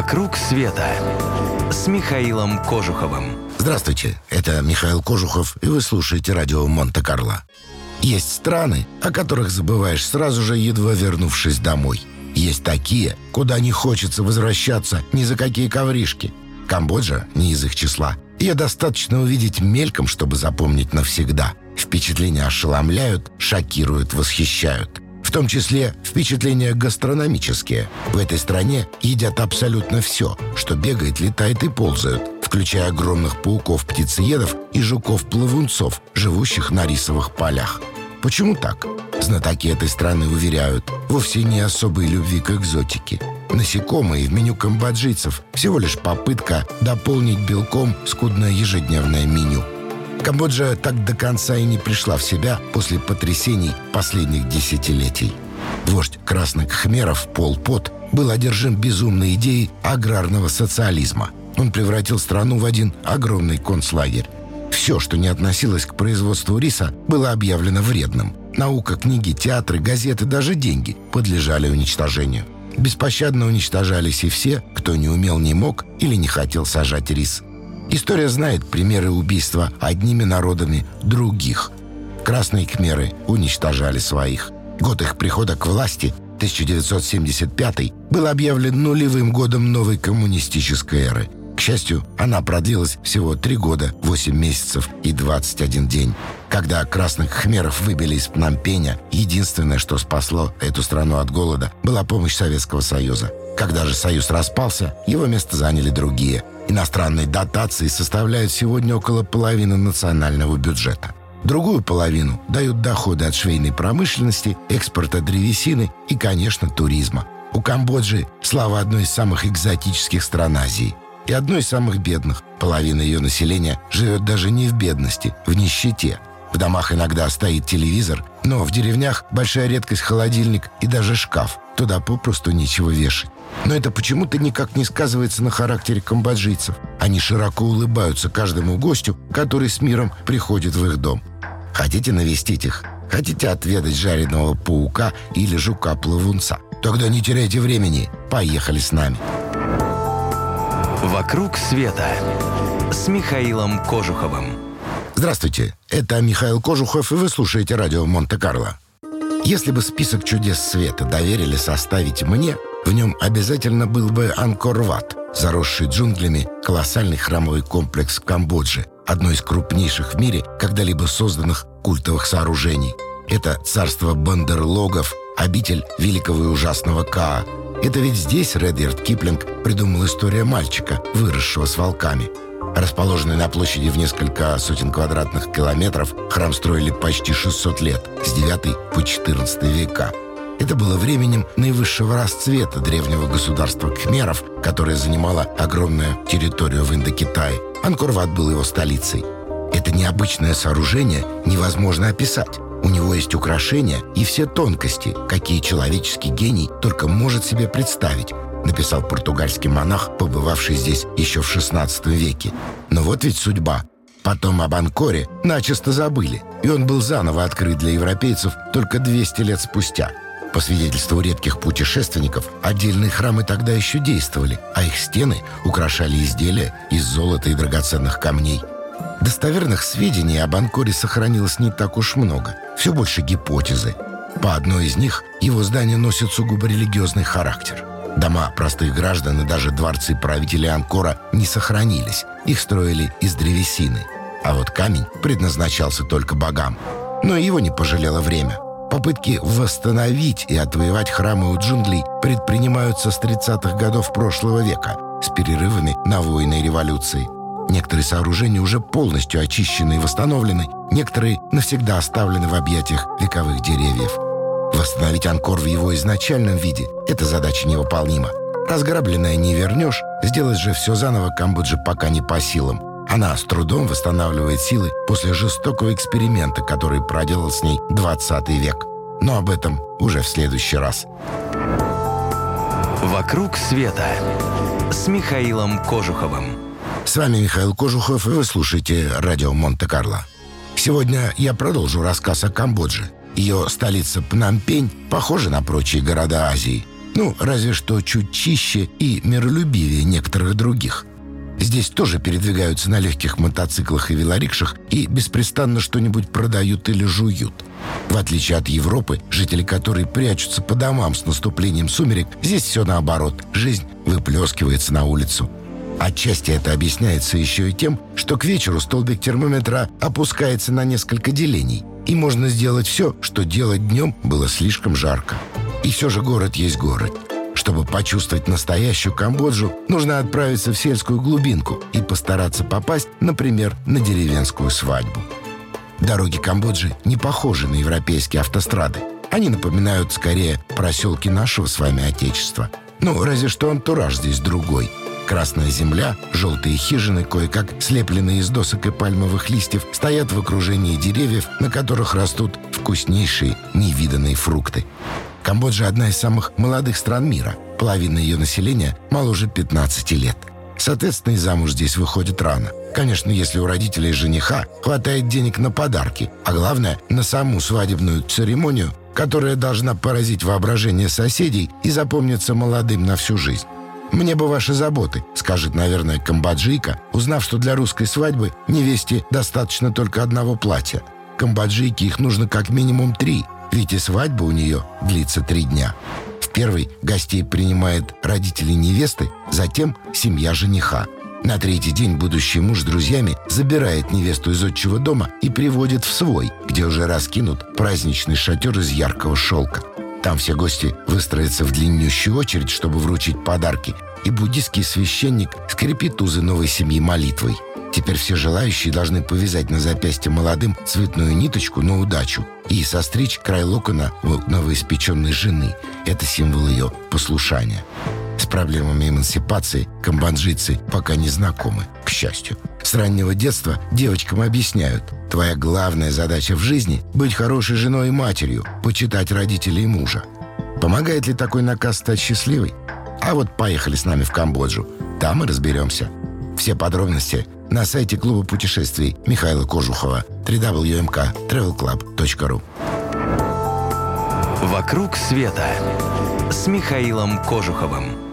«Вокруг света» с Михаилом Кожуховым. Здравствуйте, это Михаил Кожухов, и вы слушаете радио Монте-Карло. Есть страны, о которых забываешь сразу же, едва вернувшись домой. Есть такие, куда не хочется возвращаться ни за какие ковришки. Камбоджа не из их числа. Ее достаточно увидеть мельком, чтобы запомнить навсегда. Впечатления ошеломляют, шокируют, восхищают. В том числе впечатления гастрономические. В этой стране едят абсолютно все, что бегает, летает и ползает, включая огромных пауков-птицеедов и жуков-плавунцов, живущих на рисовых полях. Почему так? Знатоки этой страны уверяют, вовсе не особой любви к экзотике. Насекомые в меню камбоджийцев всего лишь попытка дополнить белком скудное ежедневное меню – Камбоджа так до конца и не пришла в себя после потрясений последних десятилетий. Вождь красных хмеров Пол Пот был одержим безумной идеей аграрного социализма. Он превратил страну в один огромный концлагерь. Все, что не относилось к производству риса, было объявлено вредным. Наука, книги, театры, газеты, даже деньги подлежали уничтожению. Беспощадно уничтожались и все, кто не умел, не мог или не хотел сажать рис. История знает примеры убийства одними народами других. Красные кхмеры уничтожали своих. Год их прихода к власти, 1975 был объявлен нулевым годом новой коммунистической эры. К счастью, она продлилась всего три года, 8 месяцев и 21 день. Когда красных хмеров выбили из Пномпеня, единственное, что спасло эту страну от голода, была помощь Советского Союза. Когда же Союз распался, его место заняли другие – Иностранные дотации составляют сегодня около половины национального бюджета. Другую половину дают доходы от швейной промышленности, экспорта древесины и, конечно, туризма. У Камбоджи слава одной из самых экзотических стран Азии и одной из самых бедных. Половина ее населения живет даже не в бедности, в нищете. В домах иногда стоит телевизор, но в деревнях большая редкость холодильник и даже шкаф. Туда попросту нечего вешать. Но это почему-то никак не сказывается на характере камбоджийцев. Они широко улыбаются каждому гостю, который с миром приходит в их дом. Хотите навестить их? Хотите отведать жареного паука или жука-плавунца? Тогда не теряйте времени. Поехали с нами. «Вокруг света» с Михаилом Кожуховым. Здравствуйте, это Михаил Кожухов, и вы слушаете радио Монте-Карло. Если бы список чудес света доверили составить мне – в нем обязательно был бы Анкор-Ват, заросший джунглями колоссальный храмовый комплекс в Камбодже, одно из крупнейших в мире когда-либо созданных культовых сооружений. Это царство бандерлогов, обитель великого и ужасного Каа. Это ведь здесь Редьярд Киплинг придумал историю мальчика, выросшего с волками. Расположенный на площади в несколько сотен квадратных километров, храм строили почти 600 лет, с 9 по 14 века. Это было временем наивысшего расцвета древнего государства Кхмеров, которое занимало огромную территорию в Индокитае. Анкорват был его столицей. Это необычное сооружение невозможно описать. У него есть украшения и все тонкости, какие человеческий гений только может себе представить, написал португальский монах, побывавший здесь еще в XVI веке. Но вот ведь судьба. Потом об Анкоре начисто забыли, и он был заново открыт для европейцев только 200 лет спустя – по свидетельству редких путешественников, отдельные храмы тогда еще действовали, а их стены украшали изделия из золота и драгоценных камней. Достоверных сведений об Анкоре сохранилось не так уж много, все больше гипотезы. По одной из них его здание носит сугубо религиозный характер. Дома простых граждан и даже дворцы правителей Анкора не сохранились, их строили из древесины. А вот камень предназначался только богам. Но его не пожалело время – Попытки восстановить и отвоевать храмы у джунглей предпринимаются с 30-х годов прошлого века с перерывами на войны и революции. Некоторые сооружения уже полностью очищены и восстановлены, некоторые навсегда оставлены в объятиях вековых деревьев. Восстановить Анкор в его изначальном виде – эта задача невыполнима. Разграбленное не вернешь, сделать же все заново Камбоджи пока не по силам – она с трудом восстанавливает силы после жестокого эксперимента, который проделал с ней 20 век. Но об этом уже в следующий раз. «Вокруг света» с Михаилом Кожуховым. С вами Михаил Кожухов, и вы слушаете радио Монте-Карло. Сегодня я продолжу рассказ о Камбодже. Ее столица Пномпень похожа на прочие города Азии. Ну, разве что чуть чище и миролюбивее некоторых других. Здесь тоже передвигаются на легких мотоциклах и велорикшах и беспрестанно что-нибудь продают или жуют. В отличие от Европы, жители которой прячутся по домам с наступлением сумерек, здесь все наоборот. Жизнь выплескивается на улицу. Отчасти это объясняется еще и тем, что к вечеру столбик термометра опускается на несколько делений, и можно сделать все, что делать днем было слишком жарко. И все же город есть город. Чтобы почувствовать настоящую Камбоджу, нужно отправиться в сельскую глубинку и постараться попасть, например, на деревенскую свадьбу. Дороги Камбоджи не похожи на европейские автострады. Они напоминают скорее проселки нашего с вами Отечества. Ну, разве что антураж здесь другой. Красная земля, желтые хижины, кое-как слепленные из досок и пальмовых листьев, стоят в окружении деревьев, на которых растут вкуснейшие невиданные фрукты. Камбоджа – одна из самых молодых стран мира. Половина ее населения моложе 15 лет. Соответственно, и замуж здесь выходит рано. Конечно, если у родителей жениха хватает денег на подарки, а главное – на саму свадебную церемонию, которая должна поразить воображение соседей и запомниться молодым на всю жизнь. «Мне бы ваши заботы», — скажет, наверное, камбоджийка, узнав, что для русской свадьбы невесте достаточно только одного платья. Камбоджийке их нужно как минимум три, ведь и свадьба у нее длится три дня. В первый гостей принимает родители невесты, затем семья жениха. На третий день будущий муж с друзьями забирает невесту из отчего дома и приводит в свой, где уже раскинут праздничный шатер из яркого шелка. Там все гости выстроятся в длиннющую очередь, чтобы вручить подарки, и буддийский священник скрепит узы новой семьи молитвой – Теперь все желающие должны повязать на запястье молодым цветную ниточку на удачу и состричь край локона у новоиспеченной жены. Это символ ее послушания. С проблемами эмансипации камбоджийцы пока не знакомы, к счастью. С раннего детства девочкам объясняют, твоя главная задача в жизни – быть хорошей женой и матерью, почитать родителей и мужа. Помогает ли такой наказ стать счастливой? А вот поехали с нами в Камбоджу. Там и разберемся. Все подробности на сайте клуба путешествий Михаила Кожухова www.travelclub.ru «Вокруг света» с Михаилом Кожуховым.